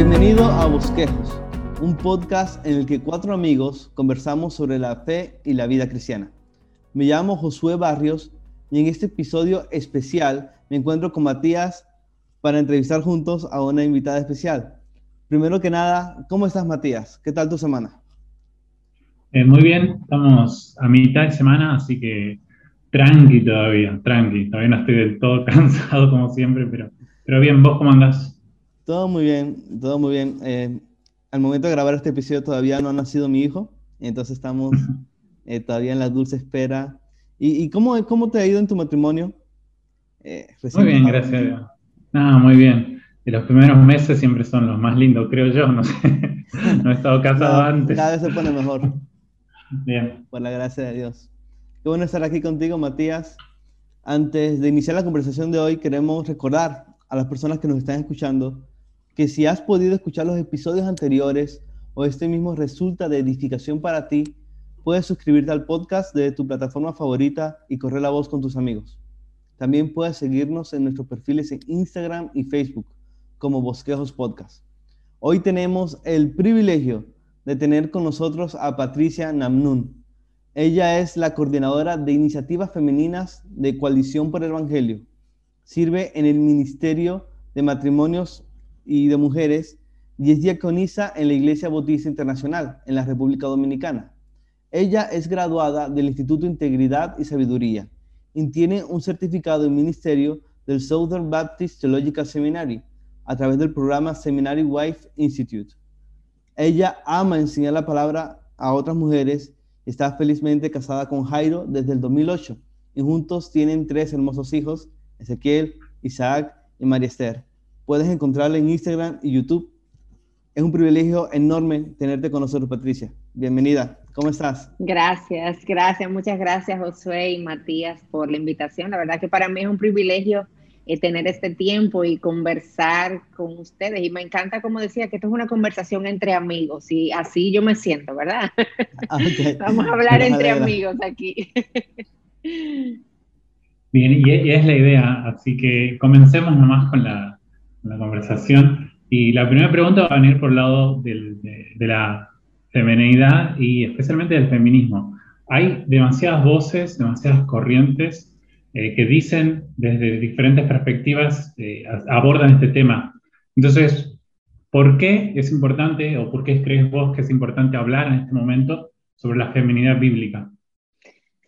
Bienvenido a Bosquejos, un podcast en el que cuatro amigos conversamos sobre la fe y la vida cristiana. Me llamo Josué Barrios y en este episodio especial me encuentro con Matías para entrevistar juntos a una invitada especial. Primero que nada, ¿cómo estás Matías? ¿Qué tal tu semana? Eh, muy bien, estamos a mitad de semana, así que tranqui todavía, tranqui. Todavía no estoy del todo cansado como siempre, pero, pero bien, ¿vos cómo andás? Todo muy bien, todo muy bien. Eh, al momento de grabar este episodio todavía no ha nacido mi hijo, entonces estamos eh, todavía en la dulce espera. ¿Y, cómo, cómo, te ha ido en tu matrimonio? muy bien, gracias Ah, muy bien. Y los primeros meses siempre son los más lindos, creo yo, no sé. no he estado casado antes. Cada vez se pone mejor. Bien. Por la gracia de Dios. Qué bueno estar aquí contigo, Matías. Antes de iniciar la conversación de hoy, queremos recordar a las personas que nos están escuchando que si has podido escuchar los episodios anteriores o este mismo resulta de edificación para ti, puedes suscribirte al podcast de tu plataforma favorita y correr la voz con tus amigos. También puedes seguirnos en nuestros perfiles en Instagram y Facebook como Bosquejos Podcast. Hoy tenemos el privilegio de tener con nosotros a Patricia Namnun. Ella es la coordinadora de iniciativas femeninas de Coalición por el Evangelio. Sirve en el Ministerio de Matrimonios y de Mujeres y es diaconisa en la Iglesia Bautista Internacional en la República Dominicana. Ella es graduada del Instituto Integridad y Sabiduría y tiene un certificado en ministerio del Southern Baptist Theological Seminary a través del programa Seminary Wife Institute. Ella ama enseñar la palabra a otras mujeres. Está felizmente casada con Jairo desde el 2008 y juntos tienen tres hermosos hijos, Ezequiel, Isaac y María Esther. Puedes encontrarla en Instagram y YouTube. Es un privilegio enorme tenerte con nosotros, Patricia. Bienvenida. ¿Cómo estás? Gracias, gracias. Muchas gracias, Josué y Matías, por la invitación. La verdad que para mí es un privilegio eh, tener este tiempo y conversar con ustedes. Y me encanta, como decía, que esto es una conversación entre amigos y así yo me siento, ¿verdad? Ah, Vamos a hablar entre amigos aquí. Bien, y es la idea, así que comencemos nomás con la, conversación. Y la primera pregunta va a venir por el lado de, de la femenidad y especialmente del feminismo. Hay demasiadas voces, demasiadas corrientes eh, que dicen desde diferentes perspectivas, eh, abordan este tema. Entonces, ¿por qué es importante o por qué crees vos que es importante hablar en este momento sobre la feminidad bíblica?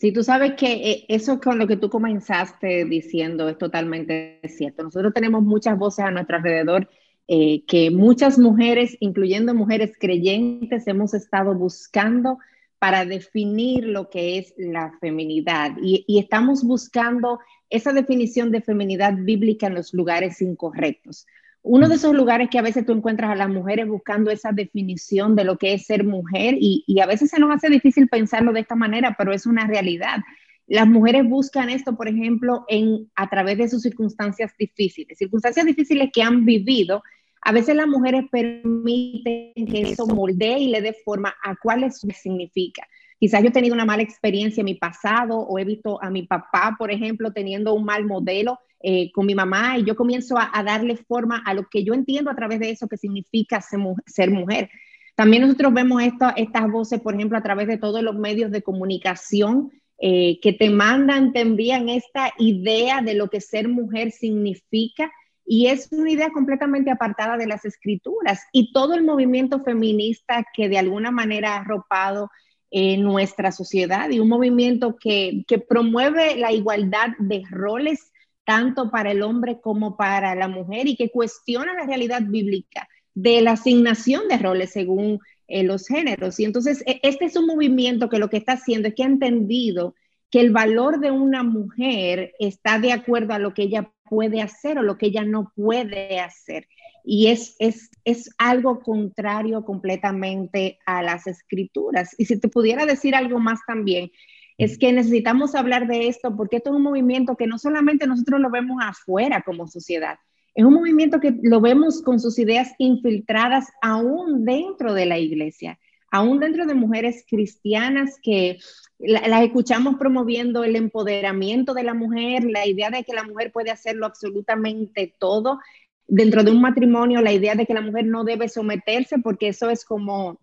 Sí, tú sabes que eh, eso con lo que tú comenzaste diciendo es totalmente cierto. Nosotros tenemos muchas voces a nuestro alrededor que muchas mujeres, incluyendo mujeres creyentes, hemos estado buscando para definir lo que es la feminidad y, estamos buscando esa definición de feminidad bíblica en los lugares incorrectos. Uno de esos lugares que a veces tú encuentras a las mujeres buscando esa definición de lo que es ser mujer y, y a veces se nos hace difícil pensarlo de esta manera, pero es una realidad. Las mujeres buscan esto, por ejemplo, en, a través de sus circunstancias difíciles, circunstancias difíciles que han vivido a veces las mujeres permiten que eso moldee y le dé forma a cuál es su significa. Quizás yo he tenido una mala experiencia en mi pasado o he visto a mi papá, por ejemplo, teniendo un mal modelo eh, con mi mamá y yo comienzo a, darle forma a lo que yo entiendo a través de eso que significa ser, mujer. También nosotros vemos estas voces, por ejemplo, a través de todos los medios de comunicación eh, que te mandan, te envían esta idea de lo que ser mujer significa y es una idea completamente apartada de las escrituras y todo el movimiento feminista que de alguna manera ha arropado en nuestra sociedad y un movimiento que, que promueve la igualdad de roles tanto para el hombre como para la mujer y que cuestiona la realidad bíblica de la asignación de roles según eh, los géneros. Y entonces, e, este es un movimiento que lo que está haciendo es que ha entendido que el valor de una mujer está de acuerdo a lo que ella puede hacer o lo que ella no puede hacer. Y es, es, es algo contrario completamente a las escrituras. Y si te pudiera decir algo más también, es que necesitamos hablar de esto porque esto es un movimiento que no solamente nosotros lo vemos afuera como sociedad, es un movimiento que lo vemos con sus ideas infiltradas aún dentro de la iglesia, aún dentro de mujeres cristianas que las escuchamos promoviendo el empoderamiento de la mujer, la idea de que la mujer puede hacerlo absolutamente todo. Dentro de un matrimonio la idea de que la mujer no debe someterse porque eso es como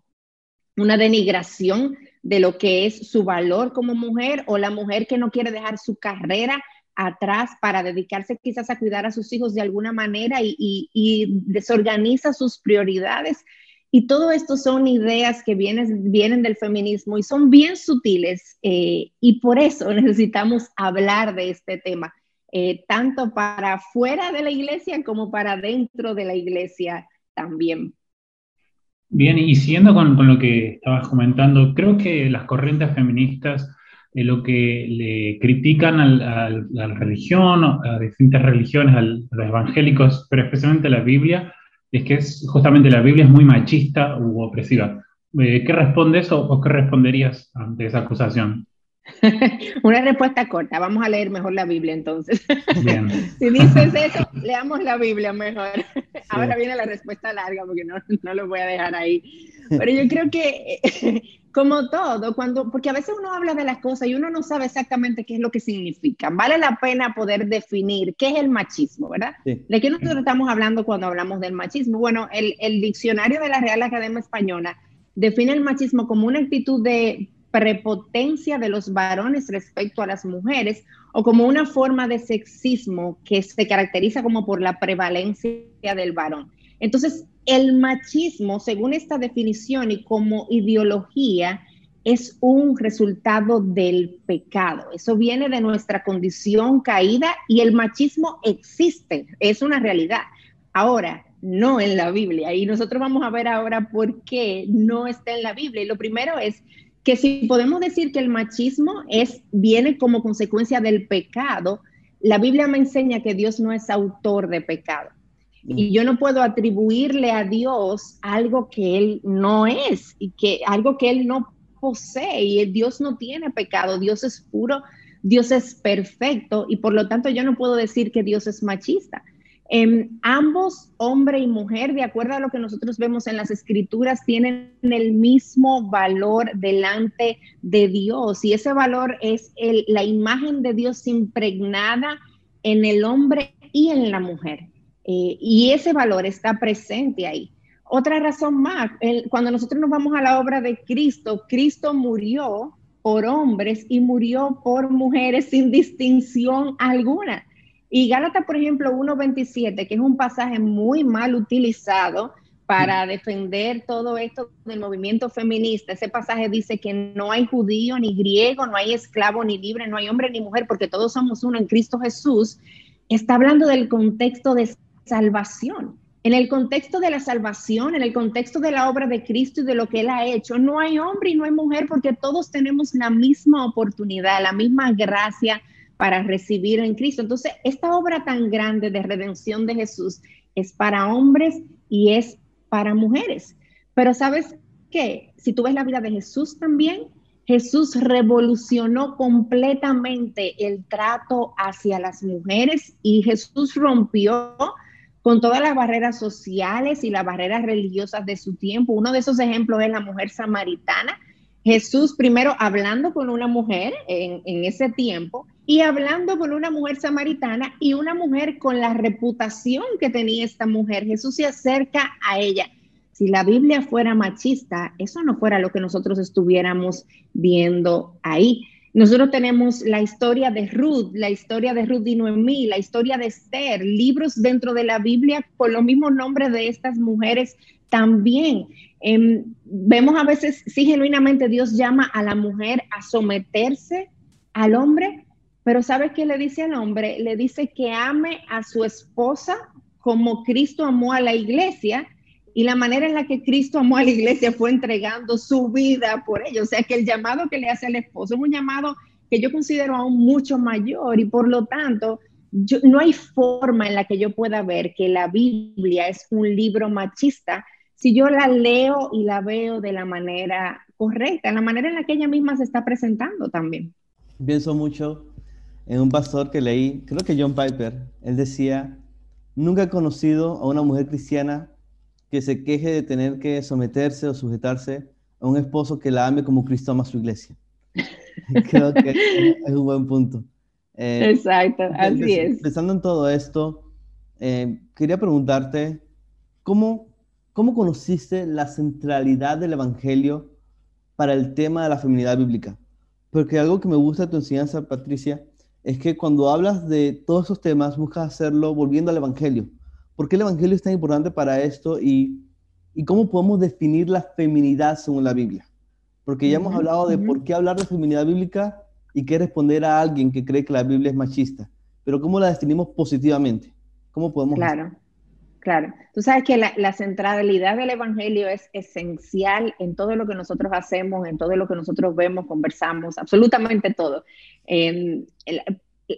una denigración de lo que es su valor como mujer o la mujer que no quiere dejar su carrera atrás para dedicarse quizás a cuidar a sus hijos de alguna manera y, desorganiza sus prioridades. Y todo esto son ideas que vienen, vienen del feminismo y son bien sutiles eh, y por eso necesitamos hablar de este tema, eh, tanto para fuera de la iglesia como para dentro de la iglesia también. Bien, y siguiendo con, con lo que estabas comentando, creo que las corrientes feministas eh, lo que le critican a la religión, a distintas religiones, a los evangélicos, pero especialmente a la Biblia, es que es, justamente la Biblia es muy machista u opresiva. Eh, ¿Qué respondes o, o qué responderías ante esa acusación? Una respuesta corta. Vamos a leer mejor la Biblia entonces. si dices eso, leamos la Biblia mejor. Ahora viene la respuesta larga porque no, no lo voy a dejar ahí. Pero yo creo que, como todo, cuando, porque a veces uno habla de las cosas y uno no sabe exactamente qué es lo que significa. Vale la pena poder definir qué es el machismo, ¿verdad? ¿De qué nosotros estamos hablando cuando hablamos del machismo? Bueno, el, el diccionario de la Real Academia Española define el machismo como una actitud de prepotencia de los varones respecto a las mujeres o como una forma de sexismo que se caracteriza como por la prevalencia del varón. Entonces, el machismo, según esta definición y como ideología, es un resultado del pecado. Eso viene de nuestra condición caída y el machismo existe, es una realidad. Ahora, no en la Biblia. Y nosotros vamos a ver ahora por qué no está en la Biblia. Y lo primero es que si podemos decir que el machismo es, viene como consecuencia del pecado, la Biblia me enseña que Dios no es autor de pecado. Y yo no puedo atribuirle a Dios algo que Él no es y que algo que Él no posee. Y Dios no tiene pecado, Dios es puro, Dios es perfecto y por lo tanto yo no puedo decir que Dios es machista. Em, ambos, hombre y mujer, de acuerdo a lo que nosotros vemos en las escrituras, tienen el mismo valor delante de Dios y ese valor es la imagen de Dios impregnada en el hombre y en la mujer. Eh, y ese valor está presente ahí. Otra razón más, cuando nosotros nos vamos a la obra de Cristo, Cristo murió por hombres y murió por mujeres sin distinción alguna. Y Gálatas, por ejemplo, 1.27, que es un pasaje muy mal utilizado para defender todo esto del movimiento feminista. Ese pasaje dice que no hay judío ni griego, no hay esclavo ni libre, no hay hombre ni mujer, porque todos somos uno en Cristo Jesús. Está hablando del contexto de salvación. En el contexto de la salvación, en el contexto de la obra de Cristo y de lo que Él ha hecho, no hay hombre y no hay mujer porque todos tenemos la misma oportunidad, la misma gracia, para recibir en Cristo. Entonces, esta obra tan grande de redención de Jesús es para hombres y es para mujeres. Pero sabes qué, si tú ves la vida de Jesús también, Jesús revolucionó completamente el trato hacia las mujeres y Jesús rompió con todas las barreras sociales y las barreras religiosas de su tiempo. Uno de esos ejemplos es la mujer samaritana. Jesús primero hablando con una mujer en, en ese tiempo y hablando con una mujer samaritana y una mujer con la reputación que tenía esta mujer. Jesús se acerca a ella. Si la Biblia fuera machista, eso no fuera lo que nosotros estuviéramos viendo ahí. Nosotros tenemos la historia de Ruth, la historia de Ruth y Noemí, la historia de Esther, libros dentro de la Biblia con los mismos nombres de estas mujeres también. Em, vemos a veces, sí, genuinamente Dios llama a la mujer a someterse al hombre, pero ¿sabes qué le dice al hombre? Le dice que ame a su esposa como Cristo amó a la iglesia y la manera en la que Cristo amó a la iglesia fue entregando su vida por ella. O sea que el llamado que le hace al esposo es un llamado que yo considero aún mucho mayor y por lo tanto no hay forma en la que yo pueda ver que la Biblia es un libro machista si yo la leo y la veo de la manera correcta, la manera en la que ella misma se está presentando también. Pienso mucho en un pastor que leí, creo que John Piper, él decía, nunca he conocido a una mujer cristiana que se queje de tener que someterse o sujetarse a un esposo que la ame como Cristo ama a su iglesia. creo que es un buen punto. Eh, Exacto, así es. Pensando en todo esto, eh, quería preguntarte, ¿cómo, ¿cómo conociste la centralidad del Evangelio para el tema de la feminidad bíblica? Porque algo que me gusta de tu enseñanza, Patricia, es que cuando hablas de todos esos temas, buscas hacerlo volviendo al Evangelio. ¿Por qué el Evangelio es tan importante para esto y, y cómo podemos definir la feminidad según la Biblia? Porque ya hemos hablado de por qué hablar de feminidad bíblica y qué responder a alguien que cree que la Biblia es machista, pero cómo la definimos positivamente. ¿Cómo podemos? Claro, claro. Tú sabes que la, centralidad del Evangelio es esencial en todo lo que nosotros hacemos, en todo lo que nosotros vemos, conversamos, absolutamente todo. el,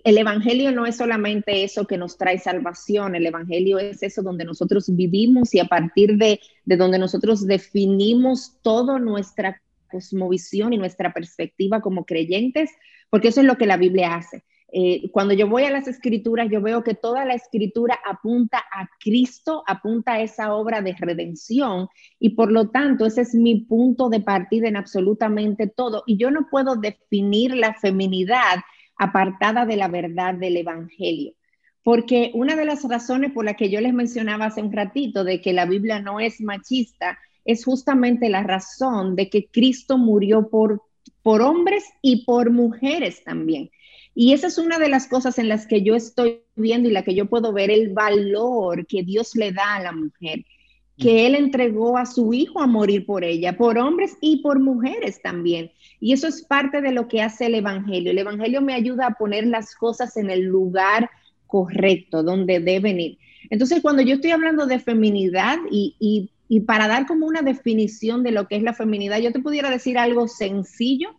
Evangelio no es solamente eso que nos trae salvación, el Evangelio es eso donde nosotros vivimos y a partir de, de donde nosotros definimos toda nuestra cosmovisión y nuestra perspectiva como creyentes, porque eso es lo que la Biblia hace. Eh, cuando yo voy a las escrituras, yo veo que toda la escritura apunta a Cristo, apunta a esa obra de redención y por lo tanto ese es mi punto de partida en absolutamente todo. Y yo no puedo definir la feminidad apartada de la verdad del Evangelio. Porque una de las razones por las que yo les mencionaba hace un ratito de que la Biblia no es machista es justamente la razón de que Cristo murió por, por hombres y por mujeres también. Y esa es una de las cosas en las que yo estoy viendo y la que yo puedo ver el valor que Dios le da a la mujer, que Él entregó a su hijo a morir por ella, por hombres y por mujeres también. Y eso es parte de lo que hace el Evangelio. El Evangelio me ayuda a poner las cosas en el lugar correcto, donde deben ir. Entonces, cuando yo estoy hablando de feminidad y, y, y para dar como una definición de lo que es la feminidad, yo te pudiera decir algo sencillo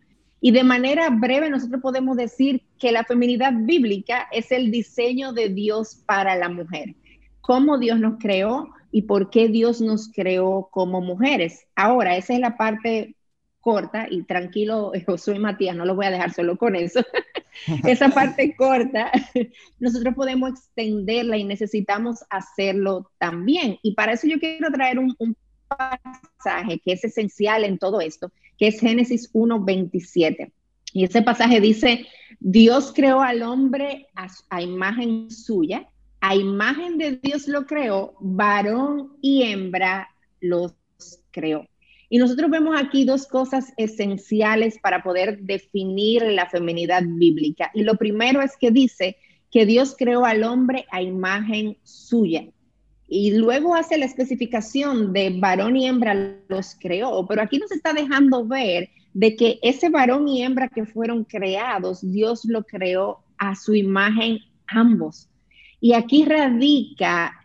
y de manera breve nosotros podemos decir que la feminidad bíblica es el diseño de Dios para la mujer. Cómo Dios nos creó y por qué Dios nos creó como mujeres. Ahora, esa es la parte corta y tranquilo, Josué y Matías, no lo voy a dejar solo con eso. esa parte corta, nosotros podemos extenderla y necesitamos hacerlo también. Y para eso yo quiero traer un, un pasaje que es esencial en todo esto, que es Génesis 1.27. Y ese pasaje dice, Dios creó al hombre a, imagen suya, a imagen de Dios lo creó, varón y hembra los creó. Y nosotros vemos aquí dos cosas esenciales para poder definir la feminidad bíblica. Y lo primero es que dice que Dios creó al hombre a imagen suya y luego hace la especificación de varón y hembra los creó, pero aquí nos está dejando ver de que ese varón y hembra que fueron creados, Dios lo creó a su imagen ambos. Y aquí radica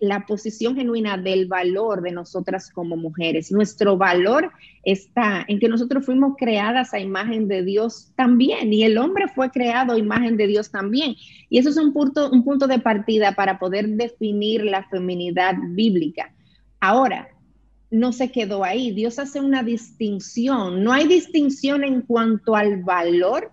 la posición genuina del valor de nosotras como mujeres. Nuestro valor está en que nosotros fuimos creadas a imagen de Dios también y el hombre fue creado a imagen de Dios también. Y eso es un punto, un punto de partida para poder definir la feminidad bíblica. Ahora, no se quedó ahí. Dios hace una distinción. No hay distinción en cuanto al valor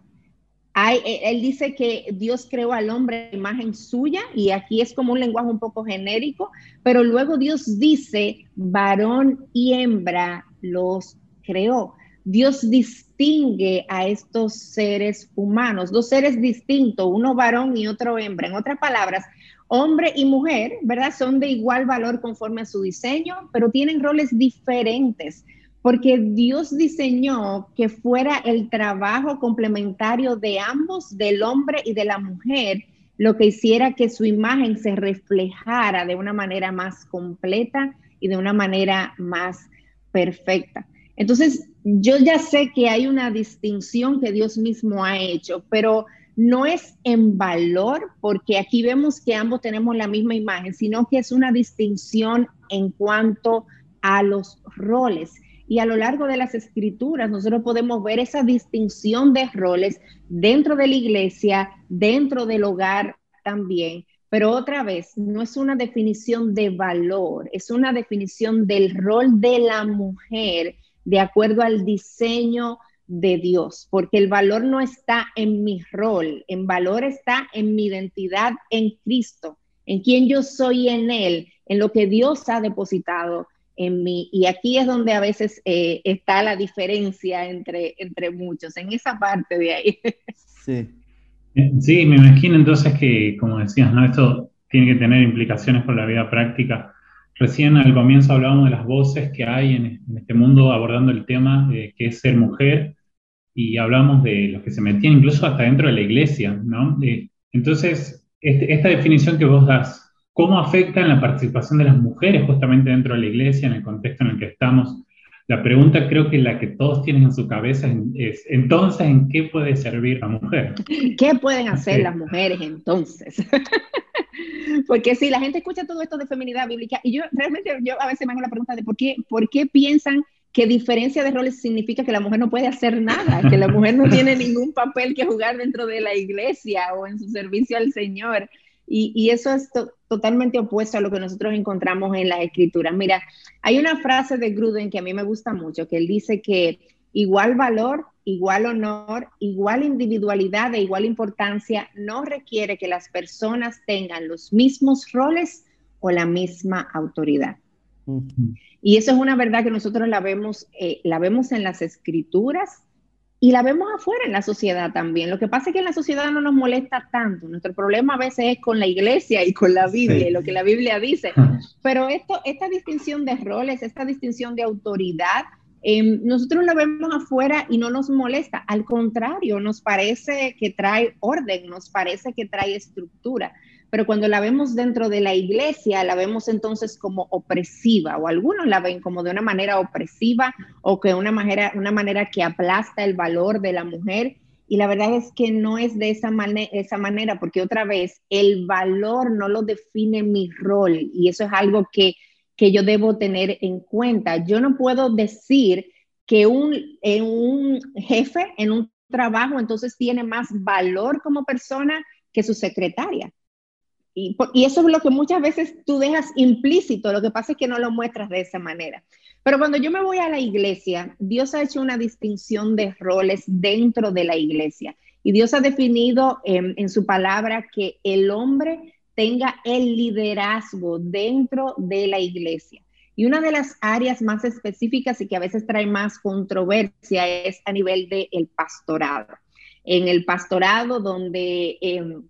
eh, él dice que Dios creó al hombre imagen suya y aquí es como un lenguaje un poco genérico, pero luego Dios dice, varón y hembra los creó. Dios distingue a estos seres humanos, dos seres distintos, uno varón y otro hembra. En otras palabras, hombre y mujer, ¿verdad? Son de igual valor conforme a su diseño, pero tienen roles diferentes porque Dios diseñó que fuera el trabajo complementario de ambos, del hombre y de la mujer, lo que hiciera que su imagen se reflejara de una manera más completa y de una manera más perfecta. Entonces, yo ya sé que hay una distinción que Dios mismo ha hecho, pero no es en valor, porque aquí vemos que ambos tenemos la misma imagen, sino que es una distinción en cuanto a los roles. Y a lo largo de las escrituras nosotros podemos ver esa distinción de roles dentro de la iglesia, dentro del hogar también. Pero otra vez, no es una definición de valor, es una definición del rol de la mujer de acuerdo al diseño de Dios, porque el valor no está en mi rol, el valor está en mi identidad en Cristo, en quien yo soy en Él, en lo que Dios ha depositado en mí. Y aquí es donde a veces eh, está la diferencia entre, entre muchos, en esa parte de ahí. Sí. Eh, sí, me imagino entonces que, como decías, ¿no? Esto tiene que tener implicaciones por la vida práctica. Recién al comienzo hablábamos de las voces que hay en, este mundo abordando el tema de que es ser mujer y hablamos de los que se metían incluso hasta dentro de la iglesia, ¿no? entonces, este, esta definición que vos das, ¿cómo afecta en la participación de las mujeres justamente dentro de la iglesia, en el contexto en el que estamos? La pregunta creo que la que todos tienen en su cabeza es, entonces, ¿en qué puede servir la mujer? ¿Qué pueden hacer las mujeres entonces? Porque si la gente escucha todo esto de feminidad bíblica, y yo realmente yo a veces me hago la pregunta de por qué, por qué piensan que diferencia de roles significa que la mujer no puede hacer nada, que la mujer no tiene ningún papel que jugar dentro de la iglesia o en su servicio al Señor. Y, eso es totalmente opuesto a lo que nosotros encontramos en las escrituras. Mira, hay una frase de Gruden que a mí me gusta mucho, que él dice que igual valor, igual honor, igual individualidad e igual importancia no requiere que las personas tengan los mismos roles o la misma autoridad. Y eso es una verdad que nosotros la vemos, eh, la vemos en las escrituras y la vemos afuera en la sociedad también. Lo que pasa es que en la sociedad no nos molesta tanto. Nuestro problema a veces es con la iglesia y con la Biblia, y lo que la Biblia dice. Pero esto, esta distinción de roles, esta distinción de autoridad, em, nosotros la vemos afuera y no nos molesta. Al contrario, nos parece que trae orden, nos parece que trae estructura pero cuando la vemos dentro de la iglesia, la vemos entonces como opresiva, o algunos la ven como de una manera opresiva o que una manera, una manera que aplasta el valor de la mujer. Y la verdad es que no es de esa, esa manera, porque otra vez, el valor no lo define mi rol, y eso es algo que, que yo debo tener en cuenta. Yo no puedo decir que un, un jefe en un trabajo entonces tiene más valor como persona que su secretaria y, eso es lo que muchas veces tú dejas implícito, lo que pasa es que no lo muestras de esa manera. Pero cuando yo me voy a la iglesia, Dios ha hecho una distinción de roles dentro de la iglesia. Y Dios ha definido en su palabra que el hombre tenga el liderazgo dentro de la iglesia. Y una de las áreas más específicas y que a veces trae más controversia es a nivel del pastorado. En el pastorado donde em,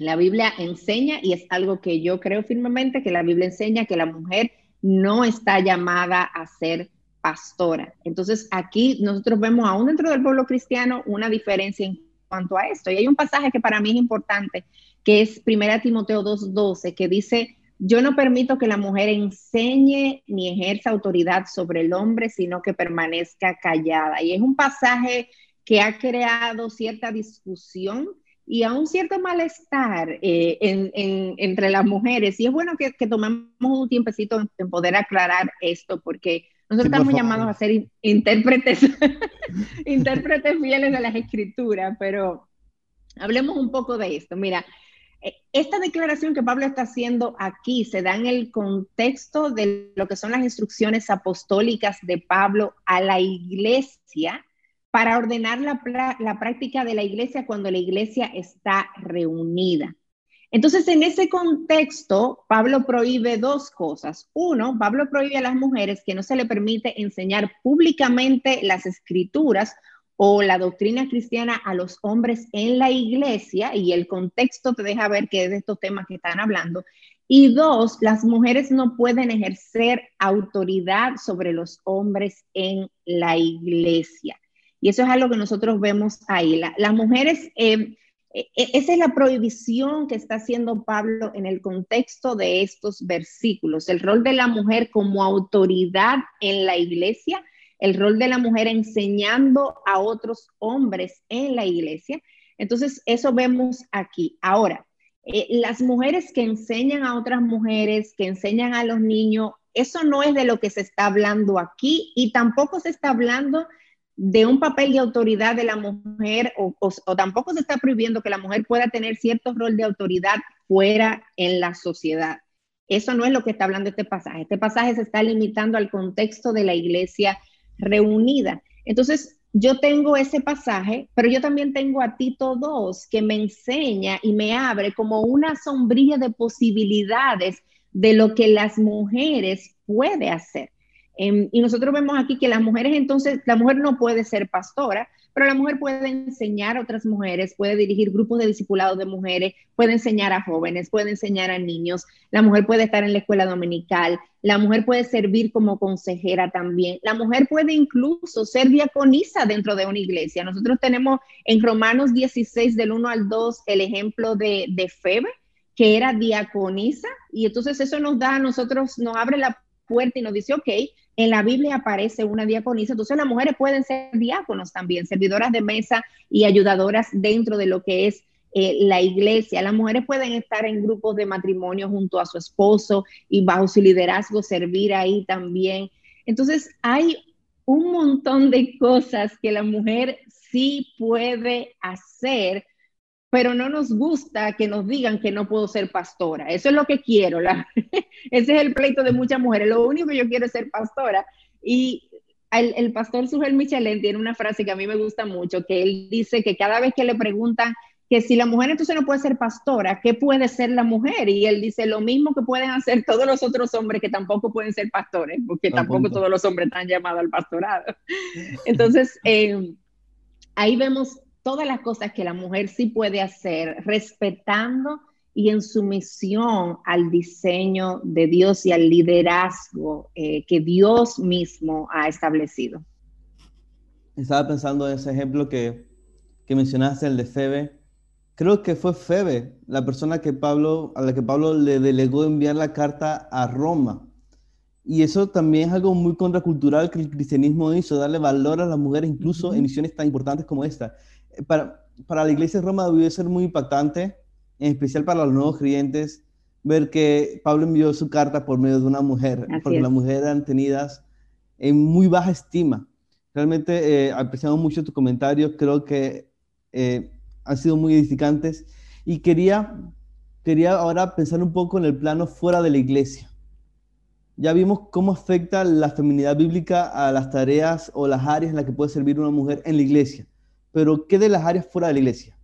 la Biblia enseña, y es algo que yo creo firmemente, que la Biblia enseña que la mujer no está llamada a ser pastora. Entonces aquí nosotros vemos aún dentro del pueblo cristiano una diferencia en cuanto a esto. Y hay un pasaje que para mí es importante, que es 1 Timoteo 2.12, que dice, yo no permito que la mujer enseñe ni ejerza autoridad sobre el hombre, sino que permanezca callada. Y es un pasaje que ha creado cierta discusión y a un cierto malestar eh, entre las mujeres. Y es bueno que, tomemos un tiempecito en, poder aclarar esto, porque nosotros estamos llamados a ser intérpretes, intérpretes fieles de las escrituras, pero hablemos un poco de esto. Mira, eh, esta declaración que Pablo está haciendo aquí se da en el contexto de lo que son las instrucciones apostólicas de Pablo a la iglesia para ordenar la, práctica de la iglesia cuando la iglesia está reunida. Entonces, en ese contexto, Pablo prohíbe dos cosas. Uno, Pablo prohíbe a las mujeres que no se le permite enseñar públicamente las escrituras o la doctrina cristiana a los hombres en la iglesia, y el contexto te deja ver que es de estos temas que están hablando. Y dos, las mujeres no pueden ejercer autoridad sobre los hombres en la iglesia. Y eso es algo que nosotros vemos ahí. las mujeres, eh, eh, esa es la prohibición que está haciendo Pablo en el contexto de estos versículos. El rol de la mujer como autoridad en la iglesia, el rol de la mujer enseñando a otros hombres en la iglesia. Entonces, eso vemos aquí. Ahora, eh, las mujeres que enseñan a otras mujeres, que enseñan a los niños, eso no es de lo que se está hablando aquí y tampoco se está hablando de un papel de autoridad de la mujer o, tampoco se está prohibiendo que la mujer pueda tener cierto rol de autoridad fuera en la sociedad. Eso no es lo que está hablando este pasaje. Este pasaje se está limitando al contexto de la iglesia reunida. Entonces, yo tengo ese pasaje, pero yo también tengo a Tito 2 que me enseña y me abre como una sombrilla de posibilidades de lo que las mujeres puede hacer. Em, y nosotros vemos aquí que las mujeres entonces, la mujer no puede ser pastora, pero la mujer puede enseñar a otras mujeres, puede dirigir grupos de discipulados de mujeres, puede enseñar a jóvenes, puede enseñar a niños, la mujer puede estar en la escuela dominical, la mujer puede servir como consejera también, la mujer puede incluso ser diaconisa dentro de una iglesia. Nosotros tenemos en Romanos 16 del 1 al 2 el ejemplo de, de Febe, que era diaconisa, y entonces eso nos da a nosotros, nos abre la puerta y nos dice, ok, en la Biblia aparece una diaconisa, entonces las mujeres pueden ser diáconos también, servidoras de mesa y ayudadoras dentro de lo que es eh, la iglesia. Las mujeres pueden estar en grupos de matrimonio junto a su esposo y bajo su liderazgo servir ahí también. Entonces hay un montón de cosas que la mujer sí puede hacer pero no nos gusta que nos digan que no puedo ser pastora. Eso es lo que quiero. La, ese es el pleito de muchas mujeres. Lo único que yo quiero es ser pastora. Y el, el pastor Sujel Michelén tiene una frase que a mí me gusta mucho, que él dice que cada vez que le preguntan que si la mujer entonces no puede ser pastora, ¿qué puede ser la mujer? Y él dice lo mismo que pueden hacer todos los otros hombres que tampoco pueden ser pastores, porque tampoco todos los hombres están llamados al pastorado. Entonces, eh, ahí vemos todas las cosas que la mujer sí puede hacer, respetando y en sumisión al diseño de Dios y al liderazgo eh, que Dios mismo ha establecido. Estaba pensando en ese ejemplo que, que mencionaste, el de Febe. Creo que fue Febe, la persona que Pablo, a la que Pablo le delegó enviar la carta a Roma. Y eso también es algo muy contracultural que el cristianismo hizo, darle valor a las mujeres incluso en misiones tan importantes como esta para, para la iglesia de Roma debió ser muy impactante, en especial para los nuevos creyentes, ver que Pablo envió su carta por medio de una mujer, porque las mujeres eran tenidas en muy baja estima. Realmente eh, apreciamos mucho tus comentarios, creo que eh, han sido muy edificantes y quería, quería ahora pensar un poco en el plano fuera de la iglesia. Ya vimos cómo afecta la feminidad bíblica a las tareas o las áreas en las que puede servir una mujer en la iglesia pero ¿qué de las áreas fuera de la iglesia?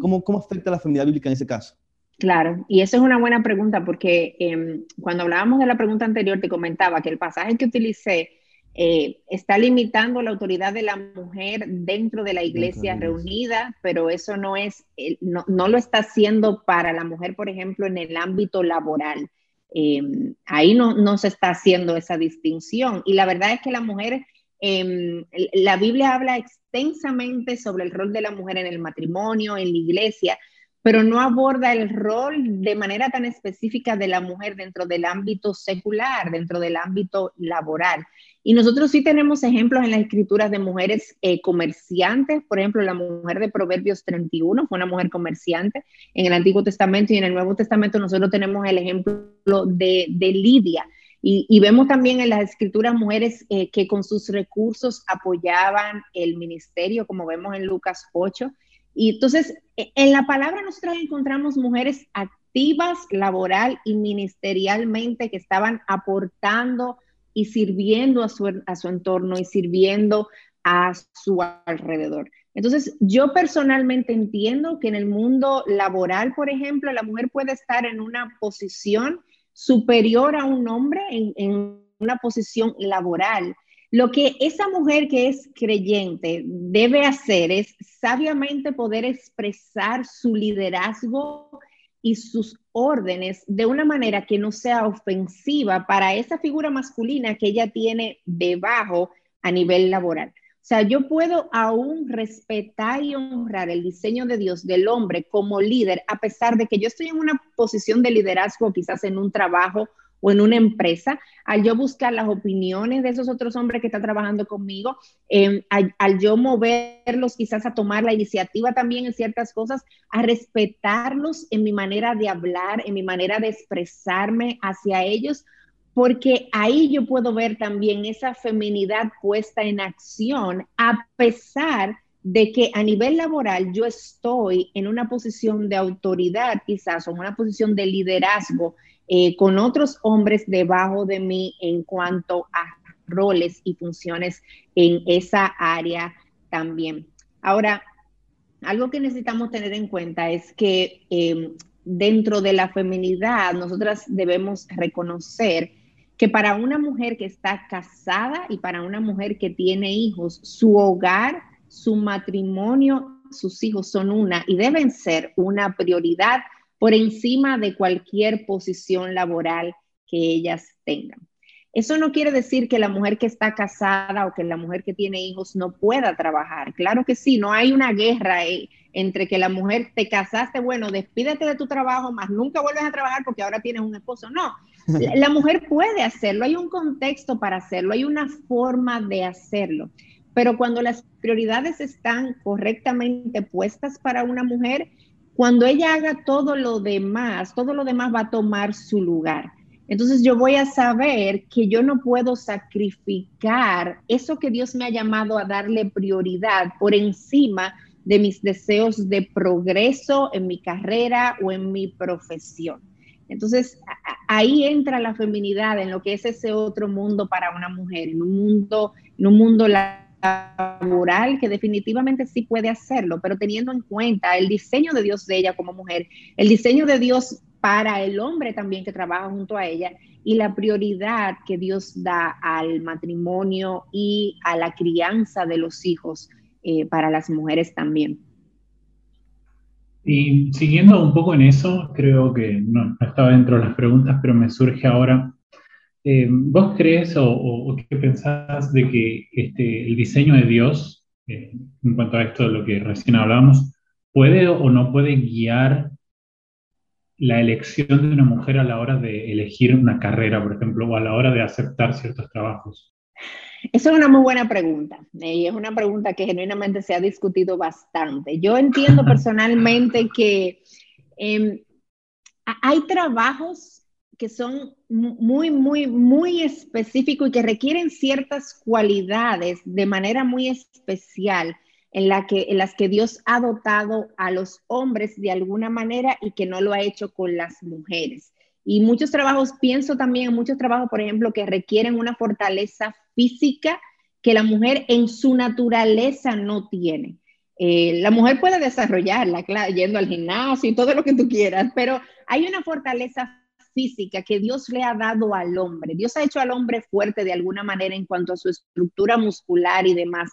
¿Cómo, ¿Cómo afecta la feminidad bíblica en ese caso? Claro, y eso es una buena pregunta porque em, cuando hablábamos de la pregunta anterior te comentaba que el pasaje que utilicé eh, está limitando la autoridad de la mujer dentro de la iglesia reunida, pero eso no es, no, no, lo está haciendo para la mujer, por ejemplo, en el ámbito laboral. Em, ahí no, no se está haciendo esa distinción. Y la verdad es que la mujer Em, la Biblia habla extensamente sobre el rol de la mujer en el matrimonio, en la iglesia, pero no aborda el rol de manera tan específica de la mujer dentro del ámbito secular, dentro del ámbito laboral. Y nosotros sí tenemos ejemplos en las escrituras de mujeres eh, comerciantes, por ejemplo, la mujer de Proverbios 31 fue una mujer comerciante en el Antiguo Testamento y en el Nuevo Testamento nosotros tenemos el ejemplo de Lidia, y, vemos también en las escrituras mujeres eh, que con sus recursos apoyaban el ministerio, como vemos en Lucas 8. Y entonces, e, en la palabra nosotros encontramos mujeres activas laboral y ministerialmente que estaban aportando y sirviendo a su, a su entorno y sirviendo a su alrededor. Entonces, yo personalmente entiendo que en el mundo laboral, por ejemplo, la mujer puede estar en una posición superior a un hombre en, una posición laboral. Lo que esa mujer que es creyente debe hacer es sabiamente poder expresar su liderazgo y sus órdenes de una manera que no sea ofensiva para esa figura masculina que ella tiene debajo a nivel laboral. Sea, yo puedo aún respetar y honrar el diseño de Dios del hombre como líder, a pesar de que yo estoy en una posición de liderazgo, quizás en un trabajo o en una empresa, al yo buscar las opiniones de esos otros hombres que están trabajando conmigo, em, al, yo moverlos quizás a tomar la iniciativa también en ciertas cosas, a respetarlos en mi manera de hablar, en mi manera de expresarme hacia ellos, porque ahí yo puedo ver también esa feminidad puesta en acción, a pesar de que a nivel laboral yo estoy en una posición de autoridad quizás o en una posición de liderazgo eh, con otros hombres debajo de mí en cuanto a roles y funciones en esa área también. Ahora, algo que necesitamos tener en cuenta es que eh, dentro de la feminidad nosotras debemos reconocer que para una mujer que está casada y para una mujer que tiene hijos, su hogar su matrimonio, sus hijos son una y deben ser una prioridad por encima de cualquier posición laboral que ellas tengan. Eso no quiere decir que la mujer que está casada o que la mujer que tiene hijos no pueda trabajar. Claro que sí, no hay una guerra entre que la mujer te casaste, bueno, despídete de tu trabajo, más nunca vuelves a trabajar porque ahora tienes un esposo. No, la, mujer puede hacerlo, hay un contexto para hacerlo, hay una forma de hacerlo. Pero cuando las prioridades están correctamente puestas para una mujer, cuando ella haga todo lo demás, todo lo demás va a tomar su lugar. Entonces yo voy a saber que yo no puedo sacrificar eso que Dios me ha llamado a darle prioridad por encima de mis deseos de progreso en mi carrera o en mi profesión. Entonces ahí entra la feminidad en lo que es ese otro mundo para una mujer, en un mundo, en un mundo laboral que definitivamente sí puede hacerlo, pero teniendo en cuenta el diseño de Dios de ella como mujer, el diseño de Dios para el hombre también que trabaja junto a ella y la prioridad que Dios da al matrimonio y a la crianza de los hijos eh, para las mujeres también. Y siguiendo un poco en eso, creo que no, estaba dentro de las preguntas, pero me surge ahora, eh, ¿vos crees o, qué pensás de que este, el diseño de Dios, eh, en cuanto a esto de lo que recién hablábamos, puede o no puede guiar la elección de una mujer a la hora de elegir una carrera, por ejemplo, o a la hora de aceptar ciertos trabajos? Esa es una muy buena pregunta eh, y es una pregunta que genuinamente se ha discutido bastante. Yo entiendo personalmente que em, hay trabajos que son muy, muy, muy específicos y que requieren ciertas cualidades de manera muy especial en, la que, en las que Dios ha dotado a los hombres de alguna manera y que no lo ha hecho con las mujeres. Y muchos trabajos, pienso también en muchos trabajos, por ejemplo, que requieren una fortaleza física que la mujer en su naturaleza no tiene. Eh, la mujer puede desarrollarla, yendo al gimnasio y todo lo que tú quieras, pero hay una fortaleza física que Dios le ha dado al hombre. Dios ha hecho al hombre fuerte de alguna manera en cuanto a su estructura muscular y demás.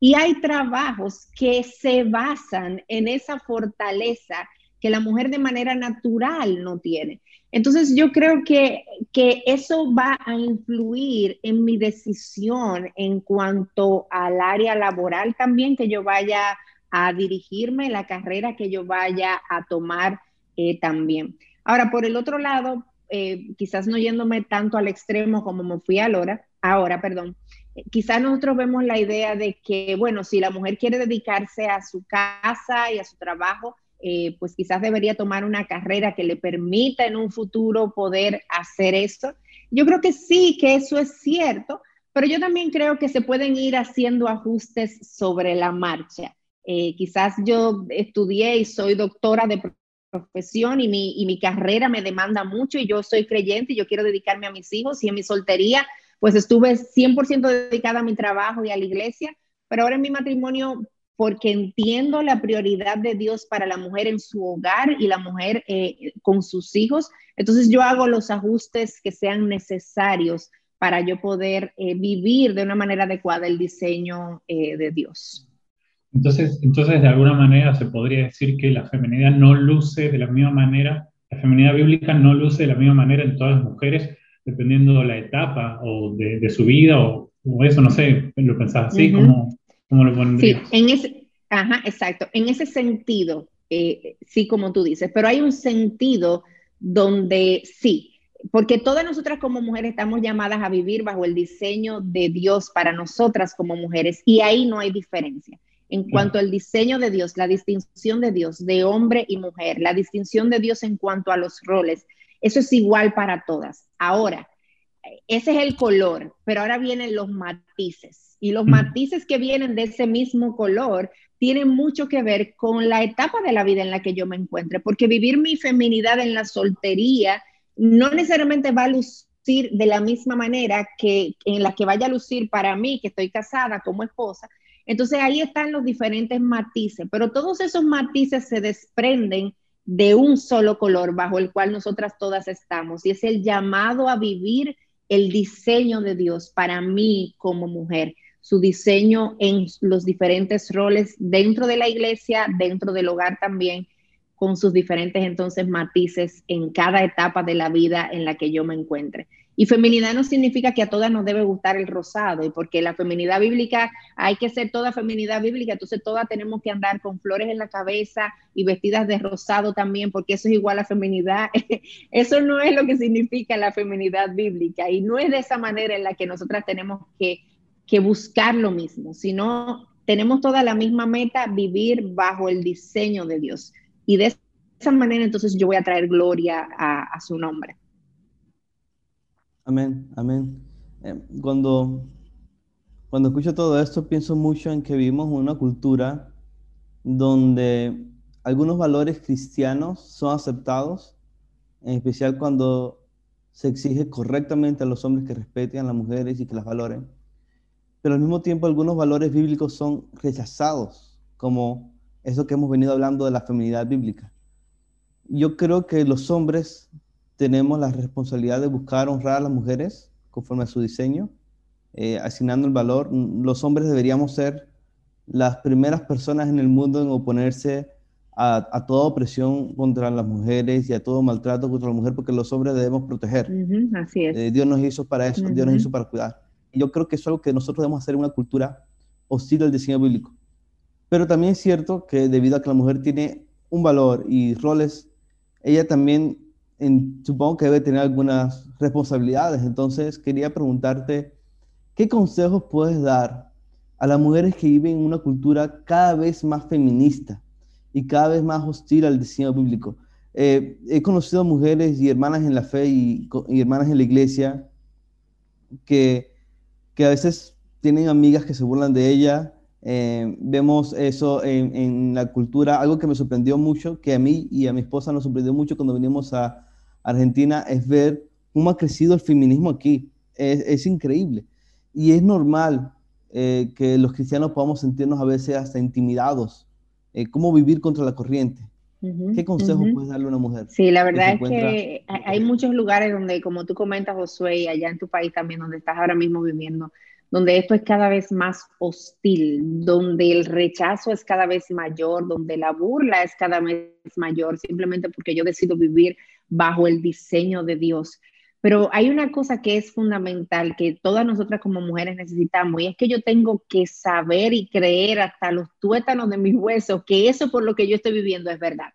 Y hay trabajos que se basan en esa fortaleza que la mujer de manera natural no tiene. Entonces yo creo que, que, eso va a influir en mi decisión en cuanto al área laboral también que yo vaya a dirigirme, la carrera que yo vaya a tomar eh, también. Ahora, por el otro lado, eh, quizás no yéndome tanto al extremo como me fui ahora, ahora, perdón, quizás nosotros vemos la idea de que, bueno, si la mujer quiere dedicarse a su casa y a su trabajo, eh, pues quizás debería tomar una carrera que le permita en un futuro poder hacer eso. Yo creo que sí, que eso es cierto, pero yo también creo que se pueden ir haciendo ajustes sobre la marcha. Eh, quizás yo estudié y soy doctora de profesión y mi, y mi carrera me demanda mucho y yo soy creyente y yo quiero dedicarme a mis hijos y en mi soltería pues estuve 100% dedicada a mi trabajo y a la iglesia, pero ahora en mi matrimonio, porque entiendo la prioridad de Dios para la mujer en su hogar y la mujer eh, con sus hijos, entonces yo hago los ajustes que sean necesarios para yo poder eh, vivir de una manera adecuada el diseño eh, de Dios. Entonces, entonces, de alguna manera se podría decir que la feminidad no luce de la misma manera, la feminidad bíblica no luce de la misma manera en todas las mujeres, dependiendo de la etapa o de, su vida o, eso, no sé, lo pensás así, como ¿cómo, lo pondrías? Sí, en ese, ajá, exacto, en ese sentido, eh, sí, como tú dices, pero hay un sentido donde sí, porque todas nosotras como mujeres estamos llamadas a vivir bajo el diseño de Dios para nosotras como mujeres y ahí no hay diferencia. En cuanto al diseño de Dios, la distinción de Dios de hombre y mujer, la distinción de Dios en cuanto a los roles, eso es igual para todas. Ahora, ese es el color, pero ahora vienen los matices. Y los matices que vienen de ese mismo color tienen mucho que ver con la etapa de la vida en la que yo me encuentre, porque vivir mi feminidad en la soltería no necesariamente va a lucir de la misma manera que en la que vaya a lucir para mí, que estoy casada como esposa. Entonces ahí están los diferentes matices, pero todos esos matices se desprenden de un solo color bajo el cual nosotras todas estamos y es el llamado a vivir el diseño de Dios para mí como mujer. Su diseño en los diferentes roles dentro de la iglesia, dentro del hogar también, con sus diferentes entonces matices en cada etapa de la vida en la que yo me encuentre. Y feminidad no significa que a todas nos debe gustar el rosado, y porque la feminidad bíblica hay que ser toda feminidad bíblica, entonces todas tenemos que andar con flores en la cabeza y vestidas de rosado también, porque eso es igual a feminidad. eso no es lo que significa la feminidad bíblica y no es de esa manera en la que nosotras tenemos que, que buscar lo mismo, sino tenemos toda la misma meta, vivir bajo el diseño de Dios. Y de esa manera entonces yo voy a traer gloria a, su nombre. Amén, amén. Eh, cuando, cuando escucho todo esto, pienso mucho en que vivimos una cultura donde algunos valores cristianos son aceptados, en especial cuando se exige correctamente a los hombres que respeten a las mujeres y que las valoren. Pero al mismo tiempo algunos valores bíblicos son rechazados, como eso que hemos venido hablando de la feminidad bíblica. Yo creo que los hombres tenemos la responsabilidad de buscar honrar a las mujeres conforme a su diseño, eh, asignando el valor. Los hombres deberíamos ser las primeras personas en el mundo en oponerse a, toda opresión contra las mujeres y a todo maltrato contra la mujer, porque los hombres debemos proteger. así es. Eh, Dios nos hizo para eso, Dios nos hizo para cuidar. Yo creo que es algo que nosotros debemos hacer en una cultura hostil al diseño bíblico. Pero también es cierto que debido a que la mujer tiene un valor y roles, ella también supongo que debe tener algunas responsabilidades. Entonces quería preguntarte, ¿qué consejos puedes dar a las mujeres que viven en una cultura cada vez más feminista y cada vez más hostil al diseño bíblico? Eh, he conocido mujeres y hermanas en la fe y, y hermanas en la iglesia que, que, a veces tienen amigas que se burlan de ella eh, vemos eso en, la cultura, algo que me sorprendió mucho, que a mí y a mi esposa nos sorprendió mucho cuando vinimos a Argentina, es ver cómo ha crecido el feminismo aquí. Es, increíble. Y es normal eh, que los cristianos podamos sentirnos a veces hasta intimidados. Eh, ¿Cómo vivir contra la corriente? ¿Qué consejo puedes darle a una mujer? Sí, la verdad es que hay muchos lugares donde, como tú comentas, Josué, y allá en tu país también, donde estás ahora mismo viviendo, donde esto es cada vez más hostil, donde el rechazo es cada vez mayor, donde la burla es cada vez mayor, simplemente porque yo decido vivir bajo el diseño de Dios. Pero hay una cosa que es fundamental, que todas nosotras como mujeres necesitamos, y es que yo tengo que saber y creer hasta los tuétanos de mis huesos que eso por lo que yo estoy viviendo es verdad.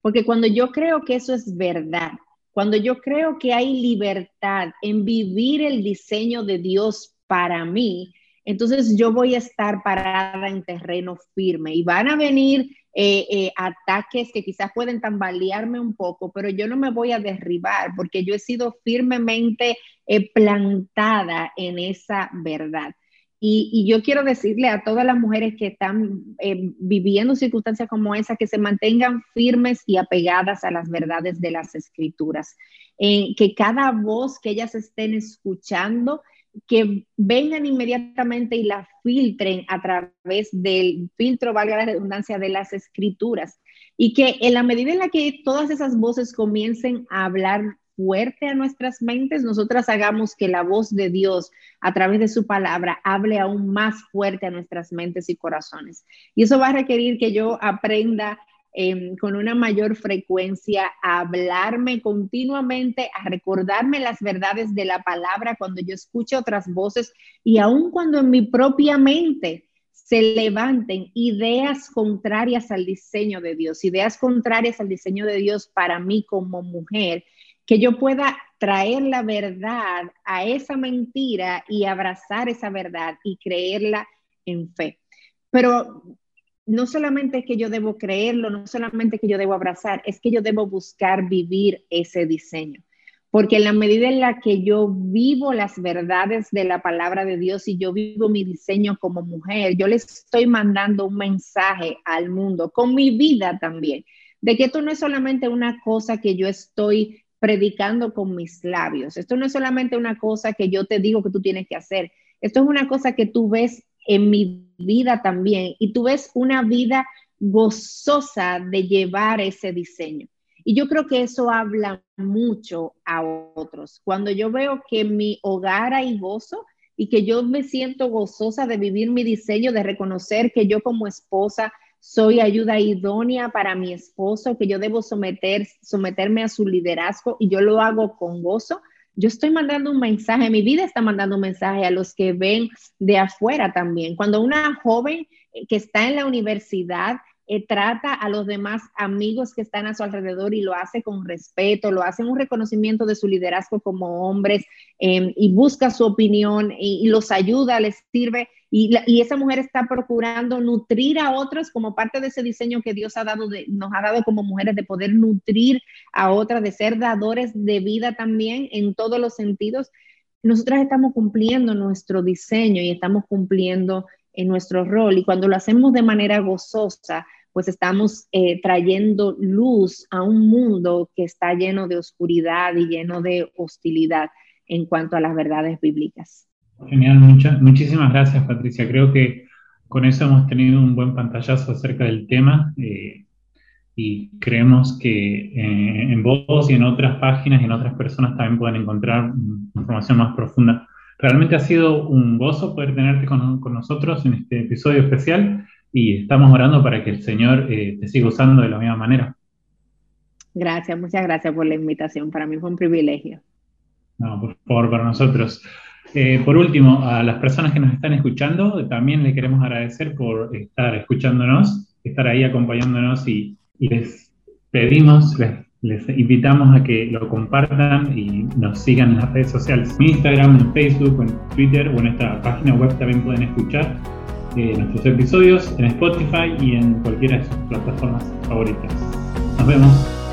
Porque cuando yo creo que eso es verdad, cuando yo creo que hay libertad en vivir el diseño de Dios para mí, entonces yo voy a estar parada en terreno firme y van a venir eh, eh, ataques que quizás pueden tambalearme un poco, pero yo no me voy a derribar porque yo he sido firmemente eh, plantada en esa verdad. Y, yo quiero decirle a todas las mujeres que están viviendo circunstancias como esa que se mantengan firmes y apegadas a las verdades de las escrituras, que cada voz que ellas estén escuchando, que vengan inmediatamente y la filtren a través del filtro, valga la redundancia, de las escrituras. Y que en la medida en la que todas esas voces comiencen a hablar fuerte a nuestras mentes, nosotras hagamos que la voz de Dios a través de su palabra hable aún más fuerte a nuestras mentes y corazones. Y eso va a requerir que yo aprenda Em, con una mayor frecuencia, a hablarme continuamente, a recordarme las verdades de la palabra cuando yo escucho otras voces y aun cuando en mi propia mente se levanten ideas contrarias al diseño de Dios, ideas contrarias al diseño de Dios para mí como mujer, que yo pueda traer la verdad a esa mentira y abrazar esa verdad y creerla en fe. Pero no solamente es que yo debo creerlo, no solamente que yo debo abrazar, es que yo debo buscar vivir ese diseño. Porque en la medida en la que yo vivo las verdades de la palabra de Dios y yo vivo mi diseño como mujer, yo le estoy mandando un mensaje al mundo, con mi vida también, de que esto no es solamente una cosa que yo estoy predicando con mis labios, esto no es solamente una cosa que yo te digo que tú tienes que hacer, esto es una cosa que tú ves en mi vida también. Y tú ves una vida gozosa de llevar ese diseño. Y yo creo que eso habla mucho a otros. Cuando yo veo que en mi hogar hay gozo, y que yo me siento gozosa de vivir mi diseño, de reconocer que yo como esposa soy ayuda idónea para mi esposo, que yo debo someter, someterme a su liderazgo y yo lo hago con gozo. Yo estoy mandando un mensaje, mi vida está mandando un mensaje a los que ven de afuera también. Cuando una joven que está en la universidad eh, trata a los demás amigos que están a su alrededor y lo hace con respeto, lo hace en un reconocimiento de su liderazgo como hombres em, y busca su opinión y, los ayuda, les sirve. Y, esa mujer está procurando nutrir a otros como parte de ese diseño que Dios ha dado nos ha dado como mujeres de poder nutrir a otras, de ser dadores de vida también en todos los sentidos. Nosotras estamos cumpliendo nuestro diseño y estamos cumpliendo en nuestro rol y cuando lo hacemos de manera gozosa, pues estamos eh, trayendo luz a un mundo que está lleno de oscuridad y lleno de hostilidad en cuanto a las verdades bíblicas. Genial, muchísimas gracias Patricia. Creo que con eso hemos tenido un buen pantallazo acerca del tema eh, y creemos que eh, en vos y en otras páginas y en otras personas también pueden encontrar información más profunda Realmente ha sido un gozo poder tenerte con, nosotros en este episodio especial y estamos orando para que el Señor eh, te siga usando de la misma manera. Gracias, muchas gracias por la invitación. Para mí fue un privilegio. No, por favor, para nosotros. Eh, por último, a las personas que nos están escuchando, también le queremos agradecer por estar escuchándonos, estar ahí acompañándonos y, y les pedimos, les les invitamos a que lo compartan y nos sigan en las redes sociales. En Instagram, en Facebook, en Twitter o en nuestra página web también pueden escuchar eh, nuestros episodios en Spotify y en cualquiera de sus plataformas favoritas. Nos vemos.